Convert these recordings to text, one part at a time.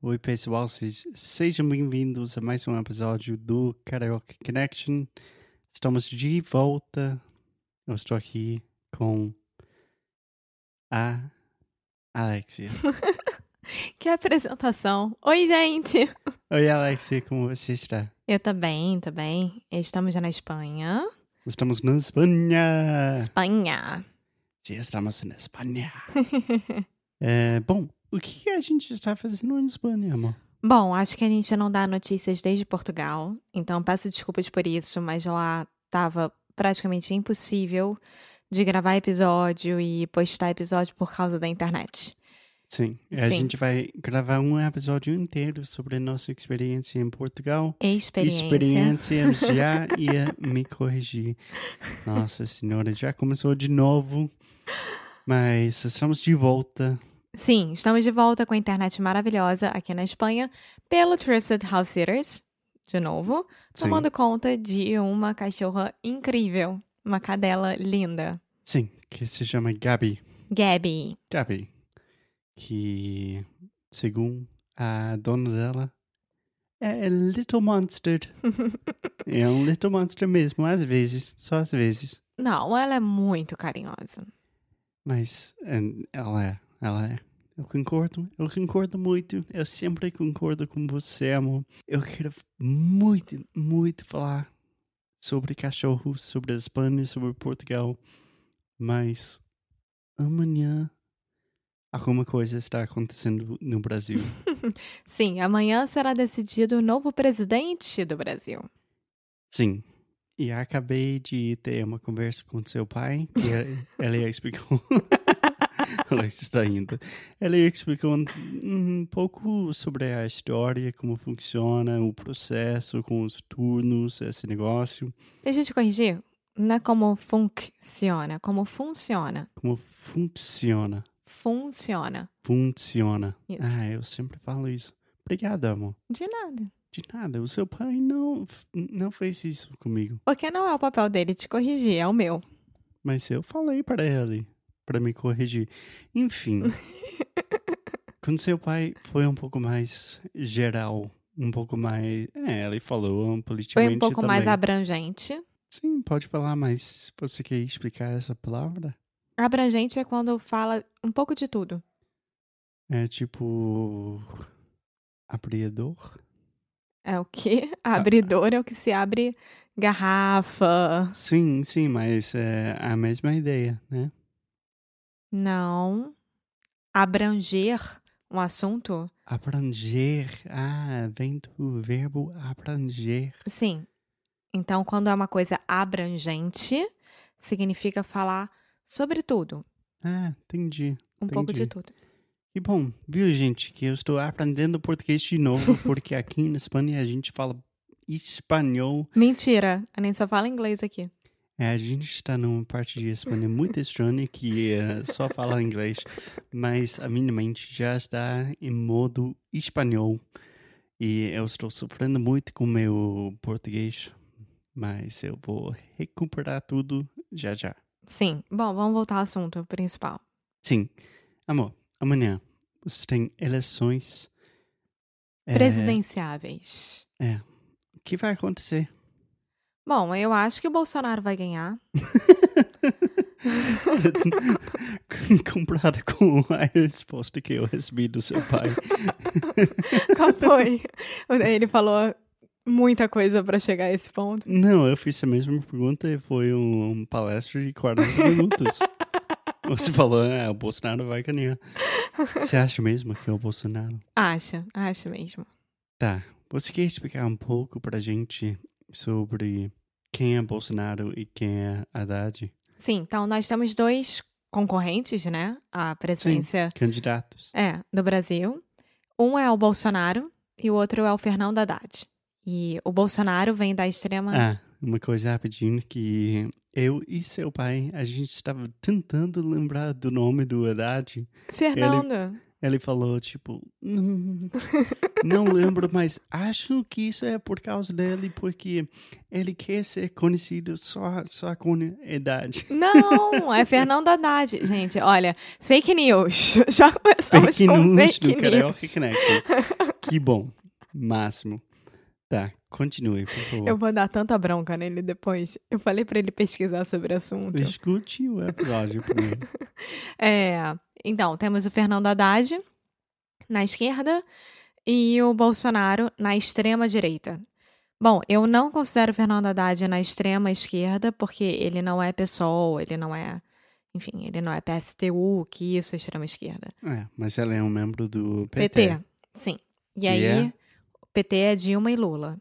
Oi, pessoal, se- sejam bem-vindos a mais um episódio do Karaoke Connection. Estamos de volta. Eu estou aqui com a Alexia. Que apresentação! Oi, gente! Oi, Alexia, como você está? Eu tô bem. Estamos já na Espanha. Estamos na Espanha. Espanha! Sim, estamos na Espanha. É, bom, o que a gente está fazendo na Espanha, amor? Bom, acho que a gente não dá notícias desde Portugal, então peço desculpas por isso, mas lá tava praticamente impossível de gravar episódio e postar episódio por causa da internet. Sim, a Sim. gente vai gravar um episódio inteiro sobre a nossa experiência em Portugal. Experiência. Experiência já ia me corrigir. Nossa senhora, já começou de novo. Mas estamos de volta. Sim, estamos de volta com a internet maravilhosa aqui na Espanha pelo Trusted House Sitters, de novo, Sim. tomando conta de uma cachorra incrível, uma cadela linda, Sim, que se chama Gabi. Gabby. Gabi. Que, segundo a dona dela, é Little Monster. é um Little Monster mesmo, às vezes, só às vezes. Não, ela é muito carinhosa. Mas é, ela é, ela é. Eu concordo, eu concordo muito. Eu sempre concordo com você, amor. Eu quero muito, muito falar sobre cachorros, sobre a Espanha, sobre Portugal. Mas amanhã alguma coisa está acontecendo no Brasil. Sim, amanhã será decidido o novo presidente do Brasil. Sim. E acabei de ter uma conversa com seu pai, que ele- ele explicou. Ela está indo. Ele explicou um, um pouco sobre a história, como funciona o processo com os turnos, esse negócio, Deixa eu te corrigir. Não é como funciona, como funciona. como funciona. Funciona. Funciona. Isso. Ah, eu sempre falo isso. Obrigado, amor. De nada. De nada. O seu pai não, não fez isso comigo. Porque não é o papel dele te corrigir, é o meu. Mas eu falei para ele, para me corrigir. Enfim, com seu pai foi um pouco mais geral, um pouco mais. É, ele falou Foi politicamente um pouco também. mais abrangente. Sim, pode falar, mas você quer explicar essa palavra? Abrangente é quando fala um pouco de tudo. É tipo. Abriador? É o quê? Abridor é o que se abre garrafa. Sim, sim, mas é a mesma ideia, né? Não. Abranger um assunto? Abranger. Ah, vem do verbo abranger. Sim. Então, quando é uma coisa abrangente, significa falar sobre tudo. Ah, entendi. Um pouco de Entendi. tudo. Que bom, viu, gente, que eu estou aprendendo português de novo, porque aqui na Espanha a gente fala espanhol. Mentira, eu nem só falo inglês aqui. É, a gente está numa parte de Espanha muito estranha que eh, só fala inglês, mas a minha mente já está em modo espanhol e eu estou sofrendo muito com meu português, mas eu vou recuperar tudo já já. Sim. Bom, vamos voltar ao assunto principal. Sim, amor, amanhã você tem eleições. eh, Presidenciáveis. O que vai acontecer? Bom, eu acho que o Bolsonaro vai ganhar. Comparado com a resposta que eu recebi do seu pai. Qual foi? Ele falou muita coisa pra chegar a esse ponto? Não, eu fiz a mesma pergunta e foi um, um palestra de 40 minutos. Você falou, é, o Bolsonaro vai ganhar. Você acha mesmo que é o Bolsonaro? Acha, acha mesmo. Tá. Você quer explicar um pouco pra gente sobre quem é Bolsonaro e quem é Haddad? Sim, então nós temos dois concorrentes, né? A presidência Candidatos. é, do Brasil. Um é o Bolsonaro e o outro é o Fernando Haddad. E o Bolsonaro vem da extrema. Ah, uma coisa rapidinho que eu e seu pai, a gente estava tentando lembrar do nome do Haddad. Fernando. Ele falou, tipo, "Hum, não lembro, mas acho que isso é por causa dele, porque ele quer ser conhecido só, só com idade. Não, é Fernando Haddad. Gente, olha, fake news. Já começamos Fake com news fake do news. Que bom. Máximo. Tá, continue, por favor. Eu vou dar tanta bronca nele depois. Eu falei pra ele pesquisar sobre o assunto. Escute o episódio primeiro. É, então, temos o Fernando Haddad na esquerda e o Bolsonaro na extrema direita. Bom, eu não considero o Fernando Haddad na extrema esquerda porque ele não é PSOL, ele não é, enfim, ele não é PSTU, que isso é extrema esquerda. É, mas ela é um membro do PT. PT, sim. E Que aí, é? PT é Dilma e Lula,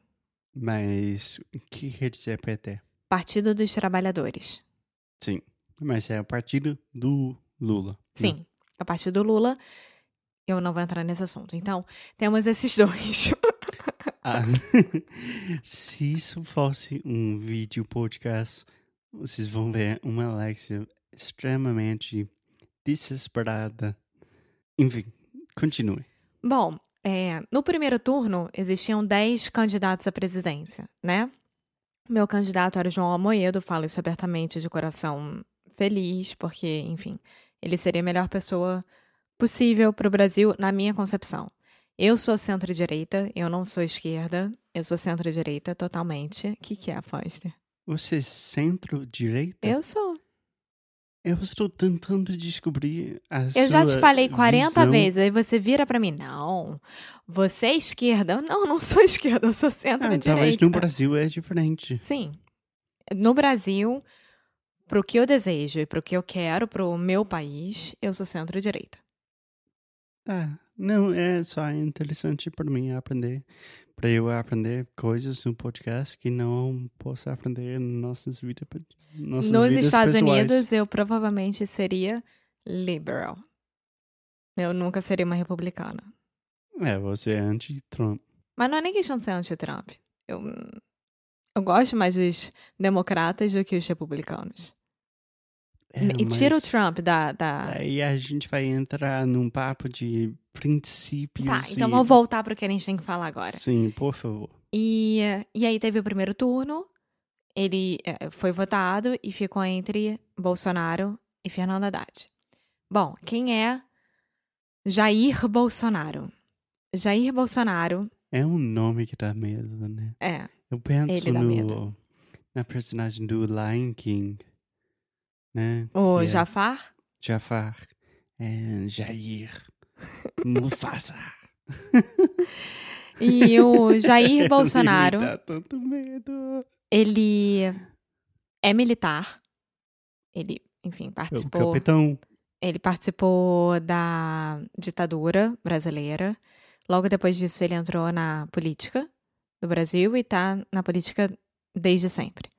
Mas o que quer dizer PT? Partido dos Trabalhadores. Sim. Mas é o partido do Lula. Sim, a partir do Lula, eu não vou entrar nesse assunto. Então, temos esses dois. Ah, se isso fosse um vídeo podcast, vocês vão ver uma Alexia extremamente desesperada. Enfim, continue. Bom, é, no primeiro turno existiam 10 candidatos à presidência, né? Meu candidato era o João Amoedo, falo isso abertamente de coração feliz, porque, enfim, ele seria a melhor pessoa possível para o Brasil, na minha concepção. Eu sou centro-direita, eu não sou esquerda, eu sou centro-direita totalmente. O que, que é, Foster? Você é centro-direita? Eu sou. Eu estou tentando descobrir a Eu já te sua falei 40 visão. vezes, aí você vira pra mim, não, você é esquerda. Eu, Não, não sou esquerda, eu sou Ah, centro-direita. talvez no Brasil é diferente. Sim. No Brasil, pro que eu desejo e pro que eu quero pro meu país, eu sou centro-direita. Ah, não, é só interessante para mim aprender. Para eu aprender coisas no podcast que não posso aprender em nossas vidas, nossas Nos vidas Estados pessoais. Unidos, eu provavelmente seria liberal. Eu nunca seria uma republicana. É, você é anti-Trump. Mas não é nem questão de ser anti-Trump. Eu, eu gosto mais dos democratas do que os republicanos. É, e tira o Trump da. da... Aí a gente vai entrar num papo de princípios. Tá, então e... vamos voltar pro que a gente tem que falar agora. Sim, por favor. E, e aí teve o primeiro turno, ele eh, foi votado e ficou entre Bolsonaro e Fernando Haddad. Bom, quem é Jair Bolsonaro? Jair Bolsonaro É um nome que dá medo, né? é. Eu penso no, na personagem do Lion King, né? O é Jafar? Jafar. É Jair. Mufasa. E o Jair Bolsonaro, ele é militar. Ele, enfim, É participou. capitão. Ele participou da ditadura brasileira. Logo depois disso, ele entrou na política do Brasil e tá na política desde sempre.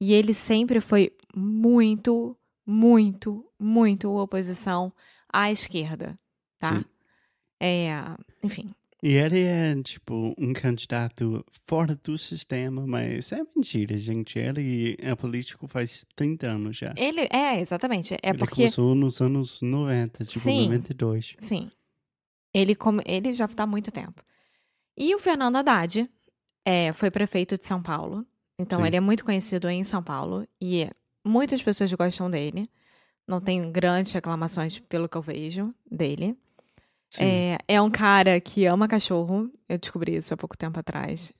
E ele sempre foi muito, muito, muito oposição à esquerda, tá? Sim. É, enfim, E ele é, tipo, um candidato fora do sistema, mas é mentira, gente. Ele é político faz 30 anos já. ele é exatamente, é ele porque começou nos anos 90, tipo, Sim. 92. Sim. Ele, come- ele já está há muito tempo. E o Fernando Haddad é, foi prefeito de São Paulo. Então, Sim. ele é muito conhecido em São Paulo. E muitas pessoas gostam dele. Não tenho grandes reclamações pelo que eu vejo dele. É, é um cara que ama cachorro. Eu descobri isso há pouco tempo atrás.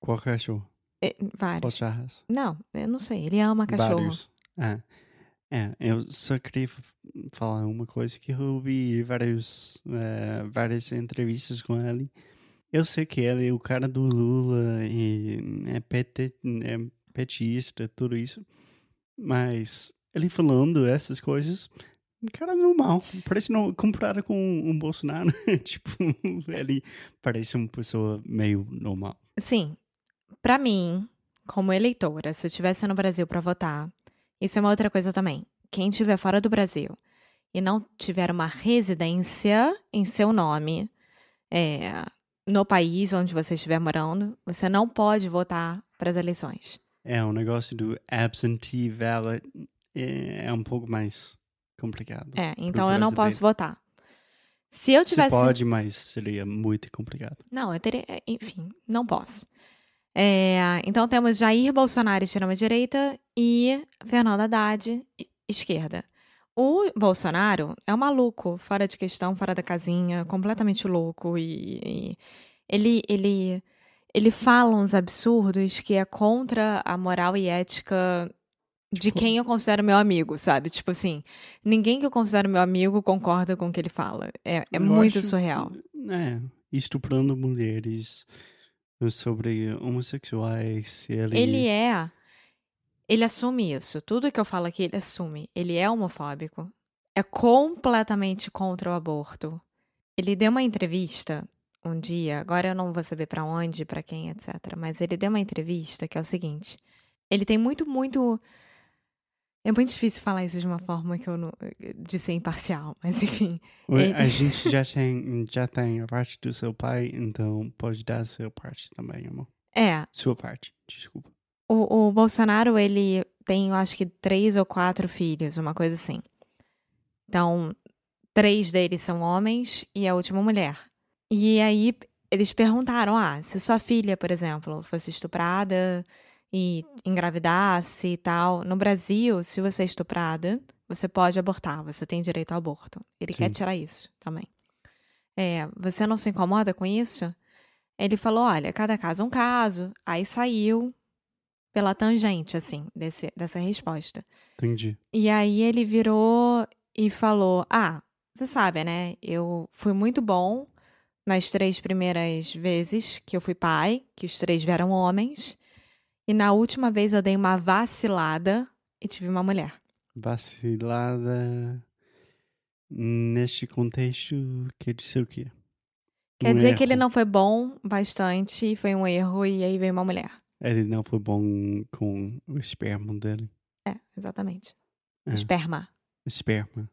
Qual cachorro? É, Qual vários. Não, eu não sei. Ele ama cachorro. Vários. Ah. É, eu só queria falar uma coisa que eu ouvi vários, eh, várias entrevistas com ele Eu sei que ele é o cara do Lula e é, PT, é petista, tudo isso. Mas ele falando essas coisas, cara normal. Parece não comparado com um Bolsonaro. tipo, ele parece uma pessoa meio normal. Sim. Pra mim, como eleitora, se eu estivesse no Brasil pra votar, isso é uma outra coisa também. Quem estiver fora do Brasil e não tiver uma residência em seu nome, é, no país onde você estiver morando, você não pode votar para as eleições. É, o negócio do absentee ballot é, é um pouco mais complicado. É, então eu não posso votar. Se eu tivesse. Você pode, mas seria muito complicado. Não, eu teria. é, Enfim, não posso. É, então temos Jair Bolsonaro, extrema-direita, e Fernando Haddad, esquerda. O Bolsonaro é um maluco, fora de questão, fora da casinha, completamente louco. E, e ele, ele, ele fala uns absurdos que é contra a moral e ética de Tipo- quem eu considero meu amigo, sabe? Tipo assim, ninguém que eu considero meu amigo concorda com o que ele fala. É, é muito acho- surreal. É, estuprando mulheres, sobre homossexuais. Ele, Ele é. Ele assume isso. Tudo que eu falo aqui, ele assume. Ele é homofóbico. É completamente contra o aborto. Ele deu uma entrevista um dia, agora eu não vou saber pra onde, pra quem, etc. Mas ele deu uma entrevista que é o seguinte: ele tem muito, muito. É muito difícil falar isso de uma forma que eu não. de ser imparcial, mas enfim. Ele- A gente já tem, já tem a parte do seu pai, então pode dar a sua parte também, amor. É, Sua parte, desculpa. O, o Bolsonaro, ele tem, eu acho que, três ou quatro filhos, uma coisa assim. Então, três deles são homens e a última mulher. E aí, eles perguntaram: ah, se sua filha, por exemplo, fosse estuprada e engravidasse e tal. No Brasil, se você é estuprada, você pode abortar, você tem direito ao aborto. Ele quer Sim. tirar isso também. É, você não se incomoda com isso? Ele falou: olha, cada caso é um caso. Aí saiu pela tangente, assim, desse, dessa resposta. Entendi. E aí ele virou e falou: Ah, você sabe, né? Eu fui muito bom nas três primeiras vezes que eu fui pai, que os três vieram homens. E na última vez eu dei uma vacilada e tive uma mulher. Vacilada neste contexto quer dizer o quê? Quer Um dizer que ele erro. não foi bom bastante, foi um erro e aí veio uma mulher. Ele não foi bom com o esperma dele. É, exatamente. É. Esperma. Esperma.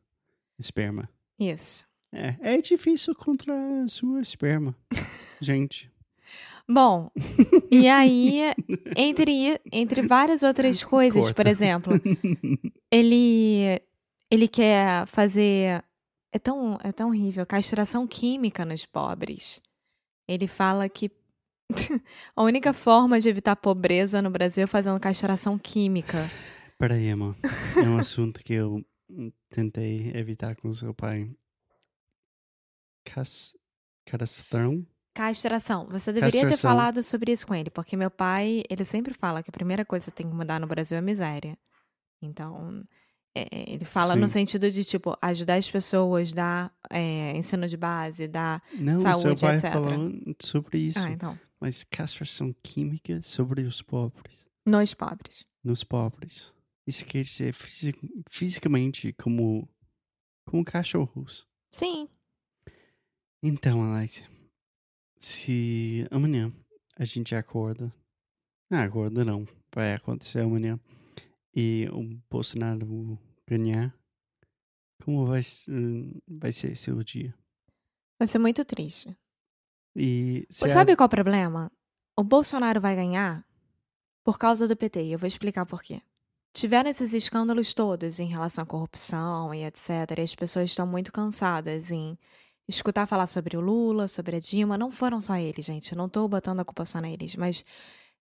Esperma. Isso. É, é difícil contra a sua esperma. Gente. Bom, e aí, entre, entre várias outras coisas, por Corta. exemplo, ele ele quer fazer é tão é tão horrível castração química nos pobres. Ele fala que a única forma de evitar pobreza no Brasil é fazendo castração química. Peraí, amor. É um assunto que eu tentei evitar com seu pai. Cas... Cadastrão? Castração. Você deveria ter Castração. falado sobre isso com ele, porque meu pai, ele sempre fala que a primeira coisa que tem que mudar no Brasil é a miséria. Então, é, é, ele fala no Sim. sentido de, tipo, ajudar as pessoas, dar é, ensino de base, dar... Não, seu Saúde, pai etc. falou sobre isso. Ah, então, Mas castração química sobre os pobres. nos pobres. Nos pobres. Isso quer dizer fisi- fisicamente como, como cachorros. Sim. Então, Alex, se amanhã a gente acorda. Ah, acorda não. Vai acontecer amanhã. E o Bolsonaro ganhar. Como vai, hum, vai ser seu dia? Vai ser muito triste. E Sabe qual é o problema? O Bolsonaro vai ganhar por causa do PT. E eu vou explicar por quê. Tiveram esses escândalos todos em relação à corrupção e etc. E as pessoas estão muito cansadas em escutar falar sobre o Lula, sobre a Dilma. Não foram só eles, gente. Eu não tô botando a culpa só neles, mas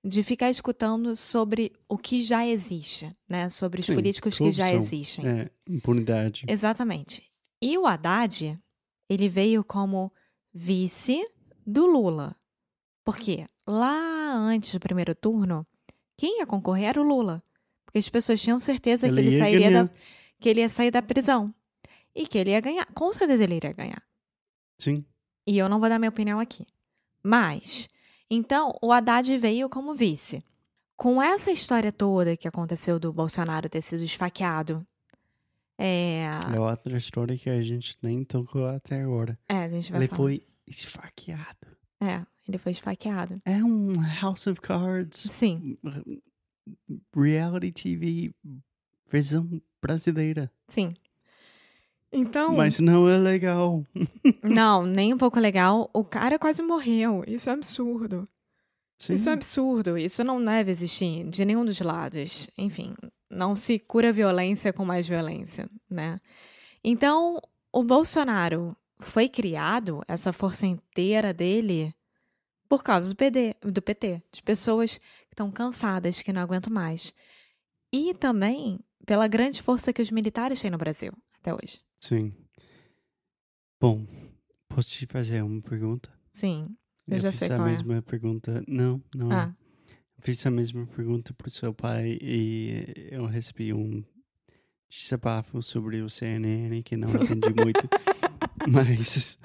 de ficar escutando sobre o que já existe, né? Sobre os Sim, políticos que já existem. É, impunidade. Exatamente. E o Haddad, ele veio como vice do Lula. Por quê? Lá antes do primeiro turno, quem ia concorrer era o Lula. Porque as pessoas tinham certeza que Ele ele ia sairia ganhar. da, que ele ia sair da prisão. E que ele ia ganhar. Com certeza ele iria ganhar. Sim. E eu não vou dar minha opinião aqui. Mas, então, o Haddad veio como vice. Com essa história toda que aconteceu do Bolsonaro ter sido esfaqueado, é. É outra história que a gente nem tocou até agora. É, a gente vai Ele falar. foi esfaqueado. É, ele foi esfaqueado. É um House of Cards, Sim, reality TV, versão brasileira. sim. Então. Mas não é legal. Não, nem um pouco legal. O cara quase morreu. Isso é absurdo. Sim. Isso é absurdo. Isso não deve existir de nenhum dos lados. Enfim, não se cura violência com mais violência, né? Então, o Bolsonaro foi criado, essa força inteira dele, por causa do, PD, do PT, de pessoas que estão cansadas, que não aguentam mais. E também pela grande força que os militares têm no Brasil até hoje. Sim. Bom, posso te fazer uma pergunta? Sim. Eu já fiz sei a qual é. mesma pergunta. Não, não. é. Ah, Eu fiz a mesma pergunta pro seu pai e eu recebi um desabafo sobre o CNN que não entendi muito. Mas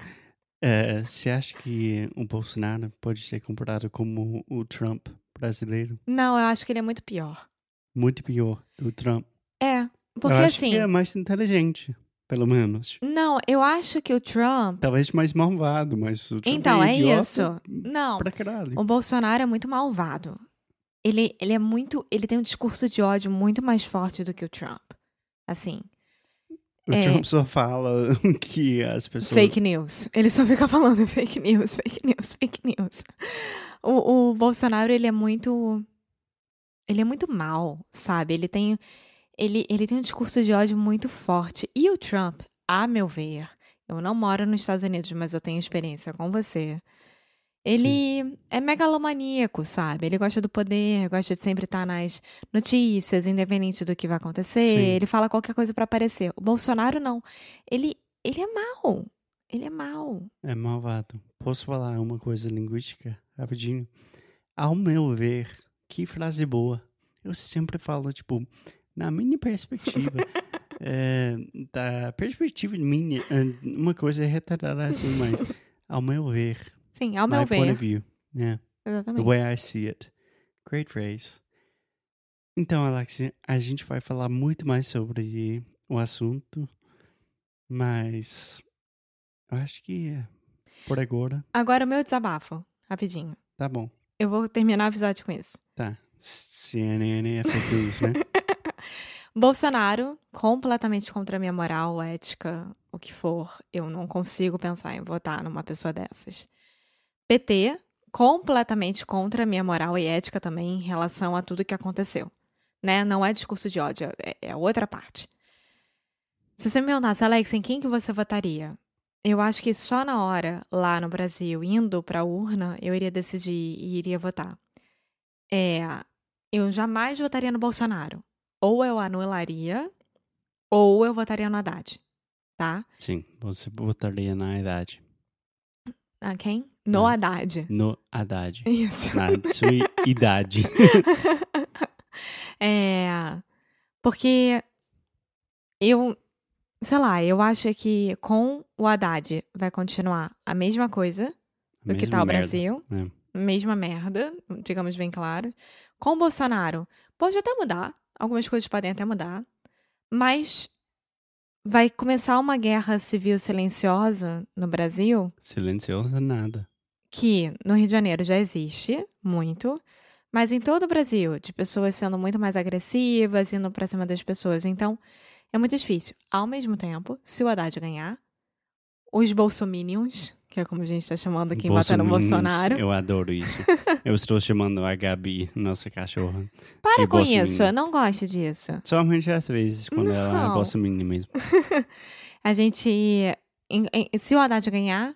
é, você acha que o Bolsonaro pode ser comparado como o Trump brasileiro? não, eu acho que ele é muito pior. Muito pior do Trump. É, porque eu acho assim. que é mais inteligente, pelo menos. Não, eu acho que o Trump. Talvez mais malvado, mas o Trump Então, é, é isso. Não, o Bolsonaro é muito malvado. Ele, ele é muito. Ele tem um discurso de ódio muito mais forte do que o Trump. Assim, O é. Trump só fala que as pessoas. fake news. Ele só fica falando fake news, fake news, fake news. O, o Bolsonaro, ele é muito. Ele é muito mal, sabe? Ele tem. Ele, ele tem um discurso de ódio muito forte. E o Trump, a meu ver, eu não moro nos Estados Unidos, mas eu tenho experiência com você. Ele é megalomaníaco, sabe? Ele gosta do poder, gosta de sempre estar nas notícias, independente do que vai acontecer. Sim. Ele fala qualquer coisa pra aparecer. O Bolsonaro não. Ele, ele é mau. Ele é mau. É malvado. Posso falar uma coisa linguística rapidinho? Ao meu ver, que frase boa. Eu sempre falo, tipo, na minha perspectiva. é, da perspectiva minha, é, uma coisa é retardada assim, mas ao meu ver, Sim, ao my meu point ver. of view. Yeah, the Exatamente. way I see it. Great phrase. Então, Alex, a gente vai falar muito mais sobre o assunto, mas eu acho que é, por agora Agora o meu desabafo, rapidinho. tá bom. Eu vou terminar o episódio com isso. Tá. CNN é fake news, né? Bolsonaro, completamente contra a minha moral, ética, o que for. Eu não consigo pensar em votar numa pessoa dessas. PT, completamente contra a minha moral e ética também em relação a tudo que aconteceu. Né? Não é discurso de ódio, é, é outra parte. Se você me perguntasse, Alex, em quem que você votaria? Eu acho que só na hora, lá no Brasil, indo pra urna, eu iria decidir e iria votar. É, eu jamais votaria no Bolsonaro. Ou eu anularia, ou eu votaria no Haddad. Tá? Sim, você votaria na idade. Ah, quem? No. Haddad. No Haddad. Isso. Na sua idade. é. Porque eu. Sei lá, eu acho que com o Haddad vai continuar a mesma coisa do que Mesma tá o merda. Brasil. É. Mesma merda, digamos bem claro. Com o Bolsonaro, pode até mudar. Algumas coisas podem até mudar. Mas vai começar uma guerra civil silenciosa no Brasil, Silenciosa nada. que no Rio de Janeiro já existe muito, mas em todo o Brasil, de pessoas sendo muito mais agressivas, indo pra cima das pessoas. Então, é muito difícil. Ao mesmo tempo, se o Haddad ganhar, os bolsominions, que é como a gente tá chamando quem vota no Bolsonaro. Eu adoro isso. eu estou chamando a Gabi, nossa cachorra. Para com bolsominion. isso, eu não gosto disso. Somente às vezes, quando ela é Não. bolsominion mesmo. A gente. em- em- se o Haddad ganhar,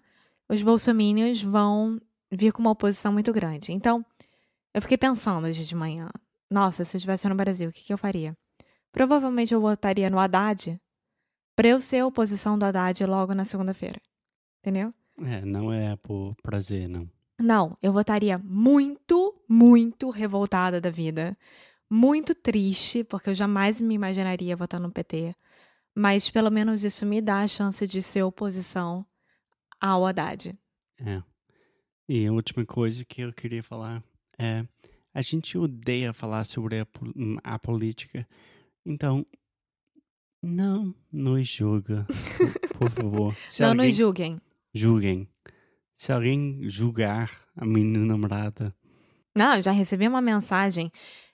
os bolsominions vão vir com uma oposição muito grande. Então, eu fiquei pensando hoje de manhã. Nossa, se eu estivesse no Brasil, o que, que eu faria? Provavelmente eu votaria no Haddad pra eu ser a oposição do Haddad logo na segunda-feira. Entendeu? É, não é por prazer, não. Não, eu votaria muito, muito revoltada da vida. Muito triste, porque eu jamais me imaginaria votando no PT. Mas pelo menos isso me dá a chance de ser oposição ao Haddad. É. E a última coisa que eu queria falar é: a gente odeia falar sobre a, a política, então não nos julga, por favor. Se não alguém... nos julguem. Julguem. Se alguém julgar a minha namorada. Não, já recebi uma mensagem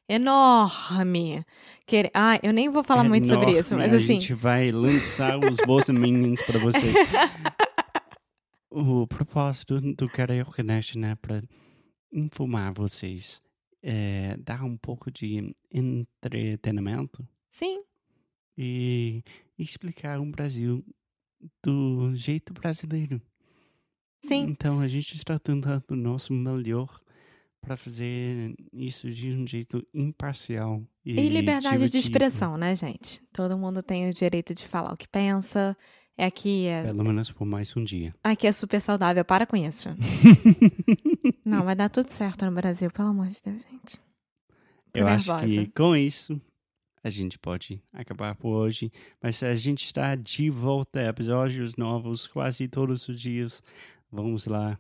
enorme. Que... Ah, eu nem vou falar é muito enorme. sobre isso, mas a assim. A gente vai lançar os bolsominions para vocês. o propósito do Karaoke Nation é para informar vocês, é, dar um pouco de entretenimento. Sim e explicar um Brasil do jeito brasileiro. Sim. Então a gente está tentando o nosso melhor para fazer isso de um jeito imparcial. E, e liberdade divertido. de expressão, né, gente? Todo mundo tem o direito de falar o que pensa. É aqui é... Pelo menos por mais um dia. Aqui é super saudável, para com isso. Não, vai dar tudo certo no Brasil, pelo amor de Deus, gente. Tô Eu nervosa. acho que com isso a gente pode acabar por hoje. Mas a gente está de volta, episódios novos quase todos os dias. Vamos lá.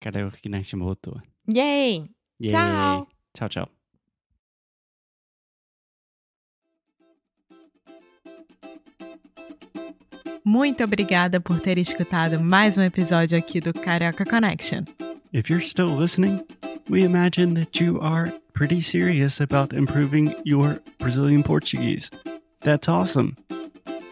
Cadê o Kinect voltou? Yay! Yay! Tchau! Tchau, tchau. Muito obrigada por ter escutado mais um episódio aqui do Carioca Connection. If you're still listening, we imagine that you are pretty serious about improving your Brazilian Portuguese. That's awesome.